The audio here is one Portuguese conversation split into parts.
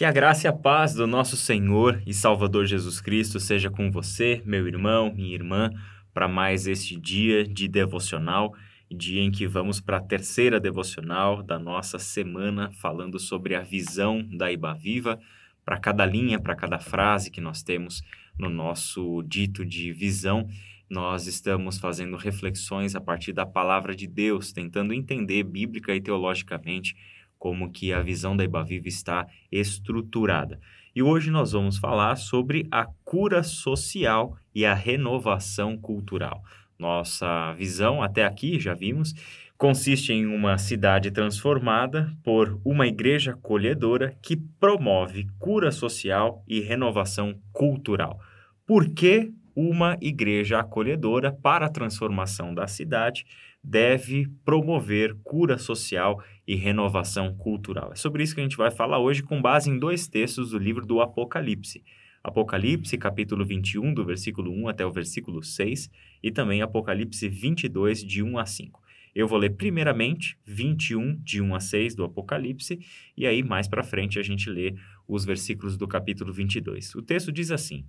Que a graça e a paz do nosso Senhor e Salvador Jesus Cristo seja com você, meu irmão, minha irmã, para mais este dia de devocional, dia em que vamos para a terceira devocional da nossa semana, falando sobre a visão da Iba Viva, para cada linha, para cada frase que nós temos no nosso dito de visão. Nós estamos fazendo reflexões a partir da palavra de Deus, tentando entender bíblica e teologicamente como que a visão da Ibaviva está estruturada. E hoje nós vamos falar sobre a cura social e a renovação cultural. Nossa visão até aqui, já vimos, consiste em uma cidade transformada por uma igreja acolhedora que promove cura social e renovação cultural. Por que uma igreja acolhedora para a transformação da cidade deve promover cura social e renovação cultural. É sobre isso que a gente vai falar hoje com base em dois textos do livro do Apocalipse. Apocalipse, capítulo 21, do versículo 1 até o versículo 6, e também Apocalipse 22, de 1 a 5. Eu vou ler primeiramente 21, de 1 a 6 do Apocalipse, e aí mais para frente a gente lê os versículos do capítulo 22. O texto diz assim: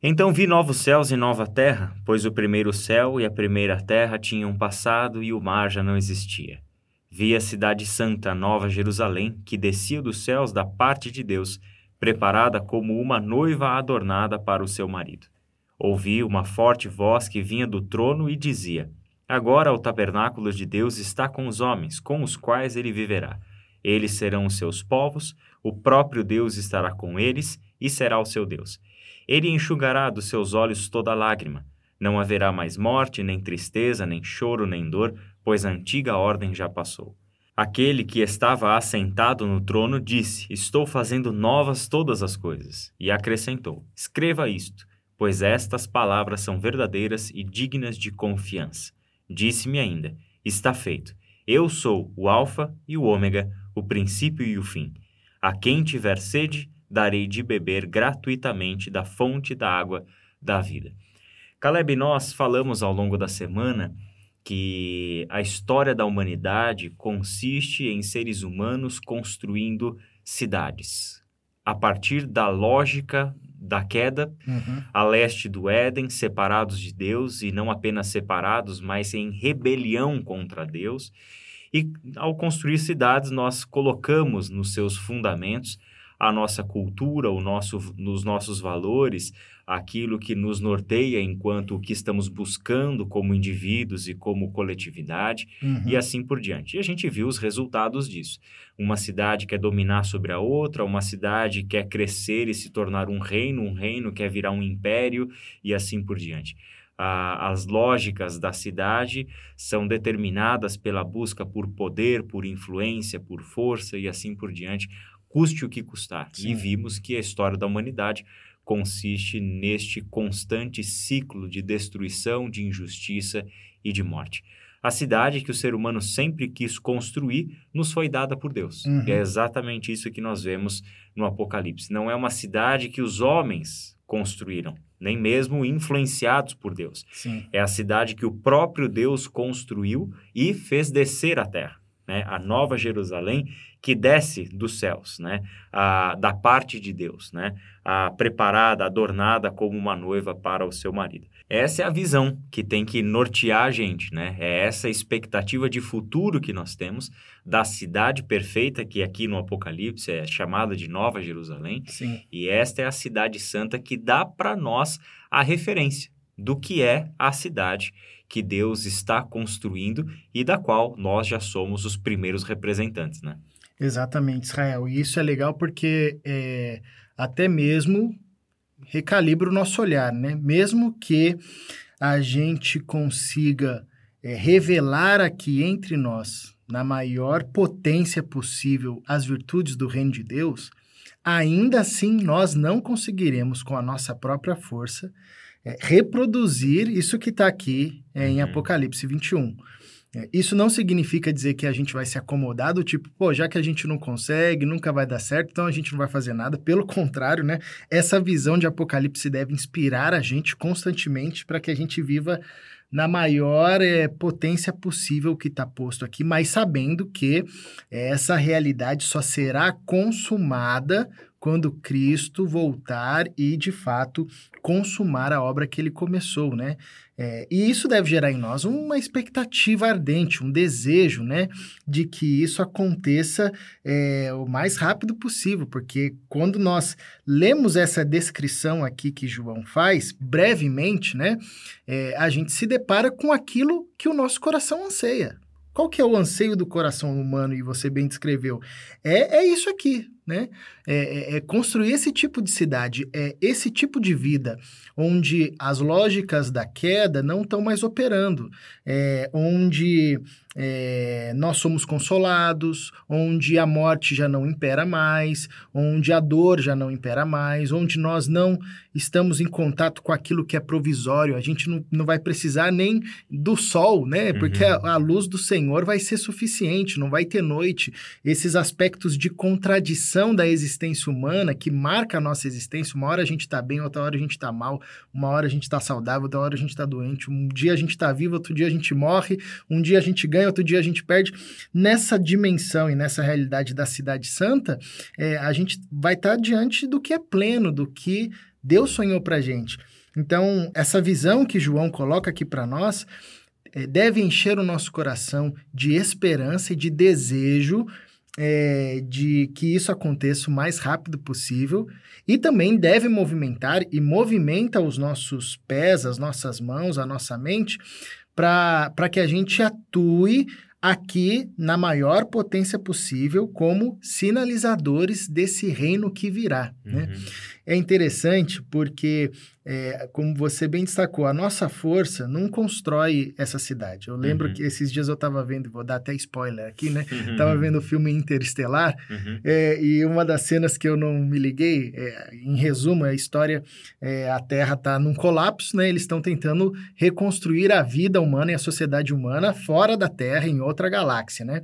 então vi novos céus e nova terra, pois o primeiro céu e a primeira terra tinham passado e o mar já não existia. Vi a cidade santa, Nova Jerusalém, que descia dos céus da parte de Deus, preparada como uma noiva adornada para o seu marido. Ouvi uma forte voz que vinha do trono e dizia: Agora o tabernáculo de Deus está com os homens, com os quais ele viverá. Eles serão os seus povos, o próprio Deus estará com eles e será o seu Deus ele enxugará dos seus olhos toda lágrima. Não haverá mais morte, nem tristeza, nem choro, nem dor, pois a antiga ordem já passou. Aquele que estava assentado no trono disse: Estou fazendo novas todas as coisas. E acrescentou: Escreva isto, pois estas palavras são verdadeiras e dignas de confiança. Disse-me ainda: Está feito. Eu sou o Alfa e o Ômega, o princípio e o fim. A quem tiver sede, darei de beber gratuitamente da fonte da água da vida. Caleb, nós falamos ao longo da semana que a história da humanidade consiste em seres humanos construindo cidades. A partir da lógica da queda, uhum. a leste do Éden, separados de Deus, e não apenas separados, mas em rebelião contra Deus. E ao construir cidades, nós colocamos nos seus fundamentos a nossa cultura, o nosso, nos nossos valores, aquilo que nos norteia enquanto o que estamos buscando como indivíduos e como coletividade, uhum. e assim por diante. E a gente viu os resultados disso. Uma cidade quer dominar sobre a outra, uma cidade quer crescer e se tornar um reino, um reino quer virar um império, e assim por diante. as lógicas da cidade são determinadas pela busca por poder, por influência, por força e assim por diante, custe o que custar. Sim. E vimos que a história da humanidade consiste neste constante ciclo de destruição, de injustiça e de morte. A cidade que o ser humano sempre quis construir nos foi dada por Deus. Uhum. é exatamente isso que nós vemos no Apocalipse. Não é uma cidade que os homens construíram, nem mesmo influenciados por Deus. Sim. É a cidade que o próprio Deus construiu e fez descer à terra. Né? A Nova Jerusalém que desce dos céus, né? A, da parte de Deus, né? A preparada, adornada como uma noiva para o seu marido. Essa é a visão que tem que nortear a gente, né? É essa expectativa de futuro que nós temos da cidade perfeita, que aqui no Apocalipse é chamada de Nova Jerusalém. Sim. E esta é a cidade santa que dá para nós a referência do que é a cidade que Deus está construindo e da qual nós já somos os primeiros representantes, né? Exatamente, Israel. E isso é legal porque é, até mesmo recalibra o nosso olhar, né? Mesmo que a gente consiga é, revelar aqui entre nós, na maior potência possível, as virtudes do reino de Deus, ainda assim nós não conseguiremos, com a nossa própria força, é, reproduzir isso que está aqui é, em uhum. Apocalipse 21. É, isso não significa dizer que a gente vai se acomodar do tipo, pô, já que a gente não consegue, nunca vai dar certo, então a gente não vai fazer nada. Pelo contrário, né? Essa visão de Apocalipse deve inspirar a gente constantemente para que a gente viva na maior é, potência possível que está posto aqui, mas sabendo que essa realidade só será consumada quando Cristo voltar e, de fato, consumar a obra que ele começou, né? É, e isso deve gerar em nós uma expectativa ardente, um desejo, né, de que isso aconteça é, o mais rápido possível, porque quando nós lemos essa descrição aqui que João faz, brevemente, né, é, a gente se depara com aquilo que o nosso coração anseia. Qual que é o anseio do coração humano, e você bem descreveu? É, é isso aqui, né? É, é, é, construir esse tipo de cidade, é esse tipo de vida, onde as lógicas da queda não estão mais operando, é, onde é, nós somos consolados, onde a morte já não impera mais, onde a dor já não impera mais, onde nós não estamos em contato com aquilo que é provisório, a gente não, não vai precisar nem do sol, né? Porque uhum. a, a luz do Senhor vai ser suficiente, não vai ter noite. Esses aspectos de contradição da existência humana que marca a nossa existência. Uma hora a gente está bem, outra hora a gente está mal, uma hora a gente está saudável, outra hora a gente está doente. Um dia a gente está vivo, outro dia a gente morre, um dia a gente ganha, outro dia a gente perde. Nessa dimensão e nessa realidade da Cidade Santa, é, a gente vai estar tá diante do que é pleno, do que Deus sonhou para gente. Então, essa visão que João coloca aqui para nós é, deve encher o nosso coração de esperança e de desejo é, de que isso aconteça o mais rápido possível e também deve movimentar e movimenta os nossos pés, as nossas mãos, a nossa mente para que a gente atue aqui na maior potência possível como sinalizadores desse reino que virá. Né? Uhum. Né? É interessante porque é, como você bem destacou, a nossa força não constrói essa cidade. Eu lembro uhum. que esses dias eu estava vendo, vou dar até spoiler aqui, né? Uhum. Tava vendo o filme Interestelar uhum. é, e uma das cenas que eu não me liguei, é, em resumo, é a história, é, a Terra está num colapso, né? Eles estão tentando reconstruir a vida humana e a sociedade humana fora da Terra, em outra galáxia, né?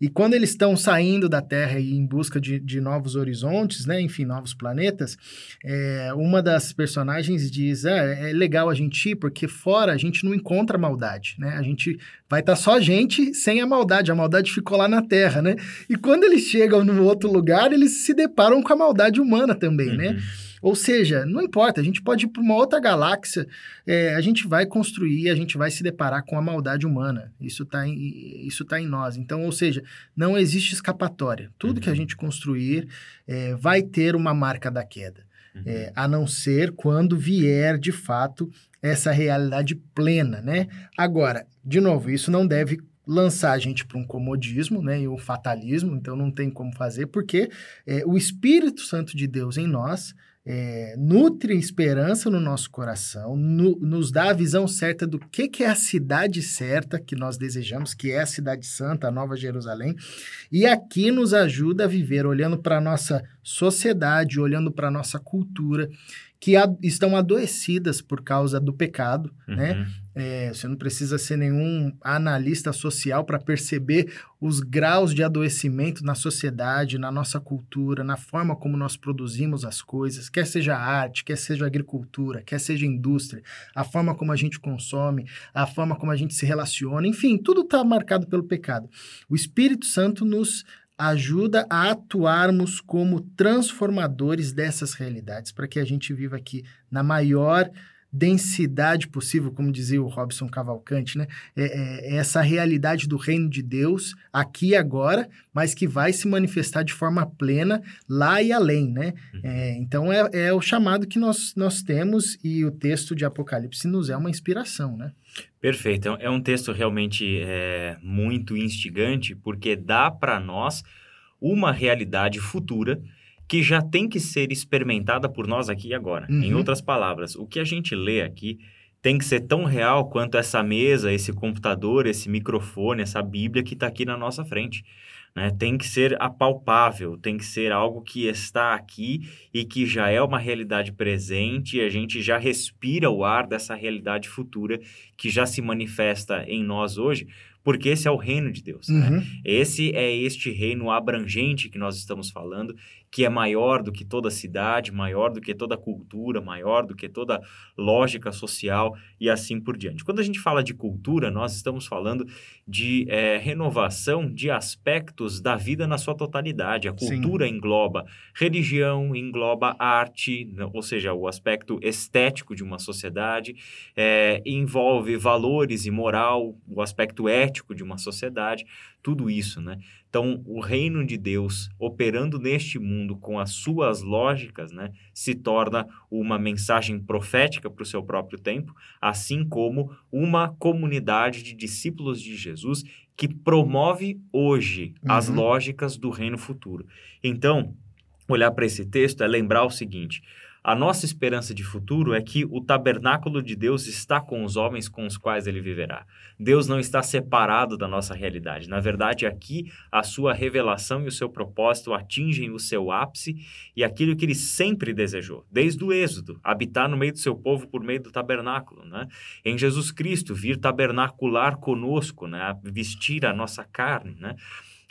E quando eles estão saindo da Terra e em busca de, de novos horizontes, né? Enfim, novos planetas, é, uma das personagens diz, é, é legal a gente ir porque fora a gente não encontra maldade, né? A gente vai estar tá só a gente sem a maldade, a maldade ficou lá na Terra, né? E quando eles chegam no outro lugar, eles se deparam com a maldade humana também, né? uhum. né? Ou seja, não importa, a gente pode ir para uma outra galáxia, é, a gente vai construir, a gente vai se deparar com a maldade humana. Isso está em, isso tá em nós. Então, ou seja, não existe escapatória. Tudo uhum. que a uhum. gente construir é, vai ter uma marca da queda uhum. é, a não ser quando vier de fato essa realidade plena, né? Agora, de novo, isso não deve lançar a gente para um comodismo, né, e um fatalismo, então não tem como fazer, porque é, o Espírito Santo de Deus em nós é, nutre esperança no nosso coração, no, nos dá a visão certa do que, que é a cidade certa que nós desejamos, que é a cidade santa, a Nova Jerusalém, e aqui nos ajuda a viver olhando para a nossa sociedade, olhando para a nossa cultura, que a, estão adoecidas por causa do pecado, né? uhum. né? É, você não precisa ser nenhum analista social para perceber os graus de adoecimento na sociedade, na nossa cultura, na forma como nós produzimos as coisas, quer seja arte, quer seja agricultura, quer seja indústria, a forma como a gente consome, a forma como a gente se relaciona, enfim, tudo está marcado pelo pecado. O Espírito Santo nos ajuda a atuarmos como transformadores dessas realidades, para que a gente viva aqui na maior densidade possível, como dizia o Robson Cavalcante, né? É, é, é, essa realidade do reino de Deus aqui e agora, mas que vai se manifestar de forma plena lá e além, né? Uhum. É, então é, é o chamado que nós, nós temos e o texto de Apocalipse nos é uma inspiração, né? Perfeito. É um texto realmente é, muito instigante, porque dá para nós uma realidade futura que já tem que ser experimentada por nós aqui e agora. Uhum. Em outras palavras, o que a gente lê aqui tem que ser tão real quanto essa mesa, esse computador, esse microfone, essa Bíblia que está aqui na nossa frente. Né? Tem que ser apalpável, tem que ser algo que está aqui e que já é uma realidade presente, e a gente já respira o ar dessa realidade futura que já se manifesta em nós hoje, porque esse é o reino de Deus. Né? Uhum. Né? Esse é este reino abrangente que nós estamos falando, que é maior do que toda cidade, maior do que toda cultura, maior do que toda lógica social e assim por diante. Quando a gente fala de cultura, nós estamos falando de é, renovação de aspectos da vida na sua totalidade. A cultura Sim. engloba religião, engloba arte, né, ou seja, o aspecto estético de uma sociedade, é, envolve valores e moral, o aspecto ético de uma sociedade, tudo isso, né? Então, o reino de Deus operando neste mundo com as suas lógicas, né, se torna uma mensagem profética para o seu próprio tempo, assim como uma comunidade de discípulos de Jesus que promove hoje uhum. as lógicas do reino futuro. Então, olhar para esse texto é lembrar o seguinte: a nossa esperança de futuro é que o tabernáculo de Deus está com os homens com os quais ele viverá. Deus não está separado da nossa realidade. Na verdade, aqui a sua revelação e o seu propósito atingem o seu ápice e aquilo que ele sempre desejou, desde o Êxodo, habitar no meio do seu povo por meio do tabernáculo, né? Em Jesus Cristo, vir tabernacular conosco, né? Vestir a nossa carne, né?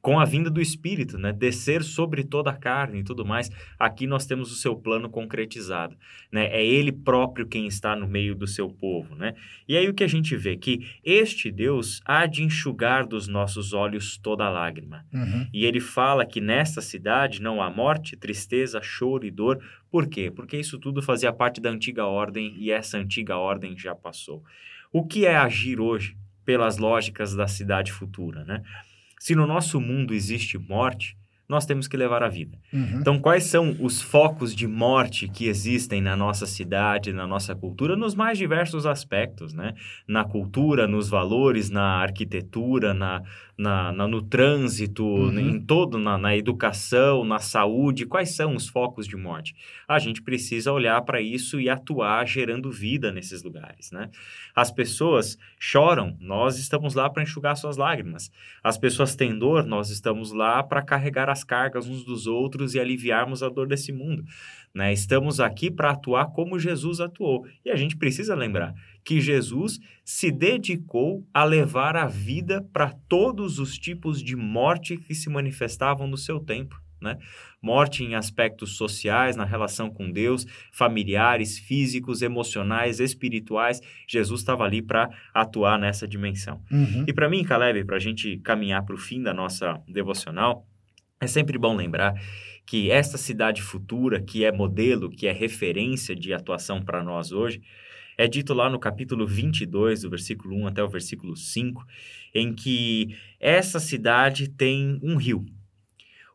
Com a vinda do Espírito, né? Descer sobre toda a carne e tudo mais. Aqui nós temos o seu plano concretizado, né? É Ele próprio quem está no meio do seu povo, né? E aí o que a gente vê que este Deus há de enxugar dos nossos olhos toda lágrima. Uhum. E ele fala que nesta cidade não há morte, tristeza, choro e dor. Por quê? Porque isso tudo fazia parte da antiga ordem e essa antiga ordem já passou. O que é agir hoje pelas lógicas da cidade futura, né? Se no nosso mundo existe morte, nós temos que levar a vida. Uhum. Então, quais são os focos de morte que existem na nossa cidade, na nossa cultura, nos mais diversos aspectos, né? Na cultura, nos valores, na arquitetura, na, na, na no trânsito, uhum. em todo, na, na educação, na saúde. Quais são os focos de morte? A gente precisa olhar para isso e atuar gerando vida nesses lugares, né? As pessoas choram, nós estamos lá para enxugar suas lágrimas. As pessoas têm dor, nós estamos lá para carregar as cargas uns dos outros e aliviarmos a dor desse mundo. Né? Estamos aqui para atuar como Jesus atuou. E a gente precisa lembrar que Jesus se dedicou a levar a vida para todos os tipos de morte que se manifestavam no seu tempo né? Morte em aspectos sociais, na relação com Deus, familiares, físicos, emocionais, espirituais. Jesus estava ali para atuar nessa dimensão. Uhum. E para mim, Caleb, para a gente caminhar para o fim da nossa devocional, é sempre bom lembrar que esta cidade futura, que é modelo, que é referência de atuação para nós hoje, é dito lá no capítulo 22, do versículo 1 até o versículo 5, em que essa cidade tem um rio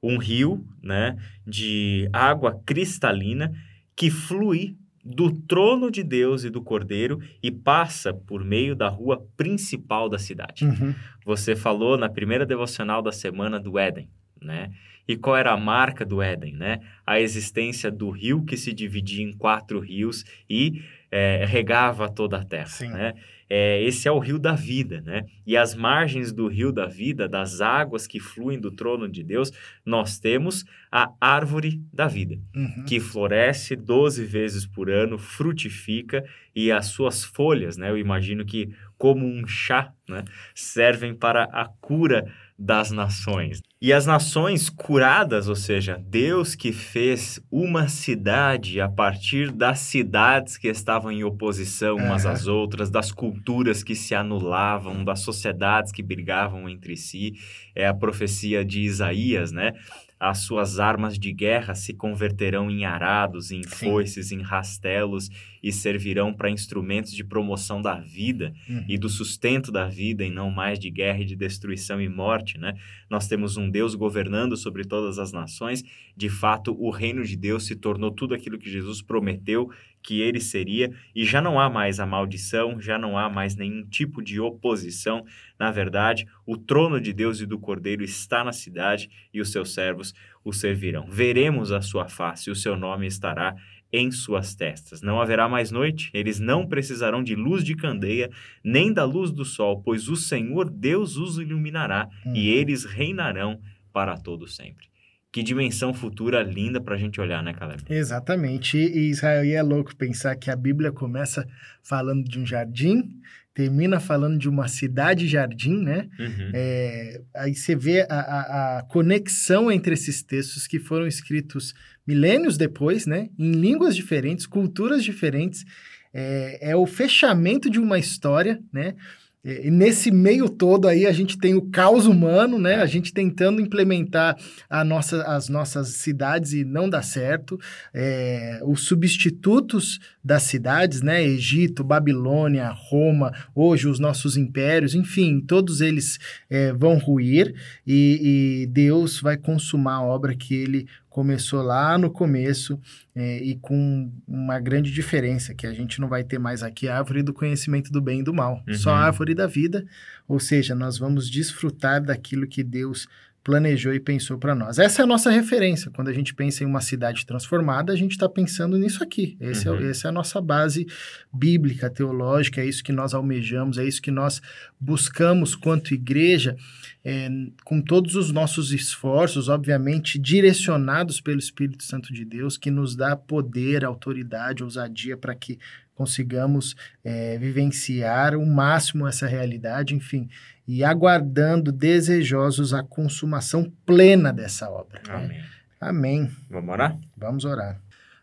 um rio né, de água cristalina que flui do trono de Deus e do Cordeiro e passa por meio da rua principal da cidade. Uhum. Você falou na primeira devocional da semana do Éden, né? E qual era a marca do Éden, né? A existência do rio que se dividia em quatro rios e é, regava toda a terra, Sim. né? É, esse é o rio da vida, né? E as margens do rio da vida, das águas que fluem do trono de Deus, nós temos a árvore da vida, uhum. que floresce 12 vezes por ano, frutifica e as suas folhas, né? Eu imagino que como um chá, né? Servem para a cura das nações. E as nações curadas, ou seja, Deus que fez uma cidade a partir das cidades que estavam em oposição umas às outras, das culturas que se anulavam, das sociedades que brigavam entre si, é a profecia de Isaías, né? as suas armas de guerra se converterão em arados, em Sim. foices, em rastelos e servirão para instrumentos de promoção da vida uhum. e do sustento da vida e não mais de guerra e de destruição e morte, né? Nós temos um Deus governando sobre todas as nações. De fato, o reino de Deus se tornou tudo aquilo que Jesus prometeu que ele seria, e já não há mais a maldição, já não há mais nenhum tipo de oposição. Na verdade, o trono de Deus e do Cordeiro está na cidade e os seus servos o servirão. Veremos a sua face, o seu nome estará em suas testas. Não haverá mais noite, eles não precisarão de luz de candeia, nem da luz do sol, pois o Senhor Deus os iluminará uhum. e eles reinarão para todo sempre. Que dimensão futura linda para a gente olhar, né, Caleb? Exatamente. E Israel, e é louco pensar que a Bíblia começa falando de um jardim, termina falando de uma cidade-jardim, né? Uhum. É, aí você vê a, a, a, conexão entre esses textos que foram escritos milênios depois, né? Em línguas diferentes, culturas diferentes. É, é o fechamento de uma história, né? E nesse meio todo aí a gente tem o caos humano, né? A gente tentando implementar a nossa, as nossas cidades e não dá certo. É, os substitutos das cidades, né? Egito, Babilônia, Roma, hoje os nossos impérios, enfim, todos eles é, vão ruir e, e Deus vai consumar a obra que ele começou lá no começo é, e com uma grande diferença, que a gente não vai ter mais aqui a árvore do conhecimento do bem e do mal, uhum. só a árvore da vida, ou seja, nós vamos desfrutar daquilo que Deus planejou e pensou para nós. Essa é a nossa referência. Quando a gente pensa em uma cidade transformada, a gente está pensando nisso aqui. Esse é uhum. é, essa é a nossa base bíblica, teológica, é isso que nós almejamos, é isso que nós buscamos quanto igreja, é, com todos os nossos esforços, obviamente direcionados pelo Espírito Santo de Deus, que nos dá poder, autoridade, ousadia para que consigamos é, vivenciar o máximo essa realidade, enfim, e aguardando desejosos a consumação plena dessa obra. Né? Amém. Né? Amém. Vamos orar? Vamos orar.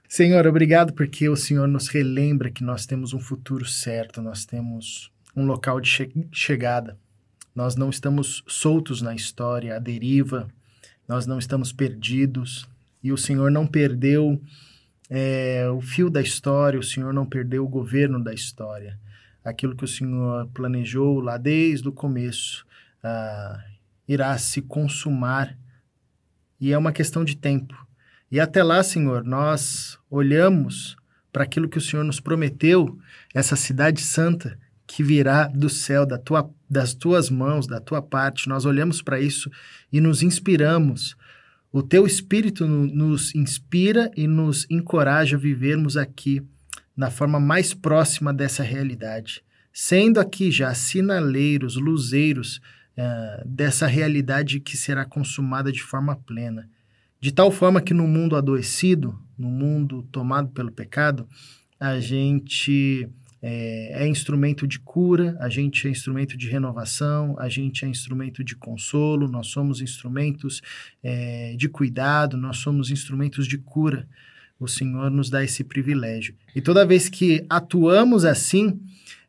Senhor, obrigado porque o Senhor nos relembra que nós temos um futuro certo, nós temos um local de che chegada. Nós não estamos soltos na história, à deriva, nós não estamos perdidos e o Senhor não perdeu é, o fio da história, o Senhor não perdeu o governo da história. Aquilo que o Senhor planejou lá desde o começo ah, irá se consumar e é uma questão de tempo. E até lá, Senhor, nós olhamos para aquilo que o Senhor nos prometeu, essa cidade santa que virá do céu, da tua, das tuas mãos, da tua parte. Nós olhamos para isso e nos inspiramos o teu Espírito nos inspira e nos encoraja a vivermos aqui na forma mais próxima dessa realidade, sendo aqui já sinaleiros, luzeiros uh, dessa realidade que será consumada de forma plena. De tal forma que no mundo adoecido, no mundo tomado pelo pecado, a gente é, é, instrumento de cura, a gente é instrumento de renovação, a gente é instrumento de consolo, nós somos instrumentos é, de cuidado, nós somos instrumentos de cura. O Senhor nos dá esse privilégio. E toda vez que atuamos assim,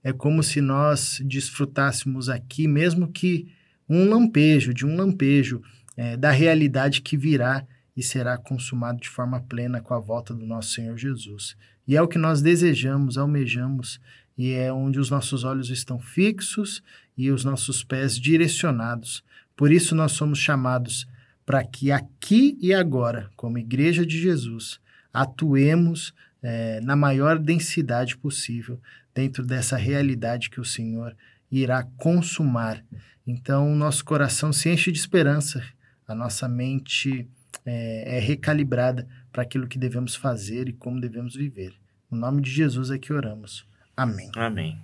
é como se nós desfrutássemos aqui, mesmo que um lampejo, de um lampejo é, da realidade que virá e será consumado de forma plena com a volta do nosso Senhor Jesus. E é o que nós desejamos, almejamos, e é onde os nossos olhos estão fixos e os nossos pés direcionados. Por isso nós somos chamados para que aqui e agora, como Igreja de Jesus, atuemos é, na maior densidade possível dentro dessa realidade que o Senhor irá consumar. Então, nosso coração se enche de esperança, a nossa mente é, é recalibrada para aquilo que devemos fazer e como devemos viver. No nome de Jesus é que oramos. Amém. Amém.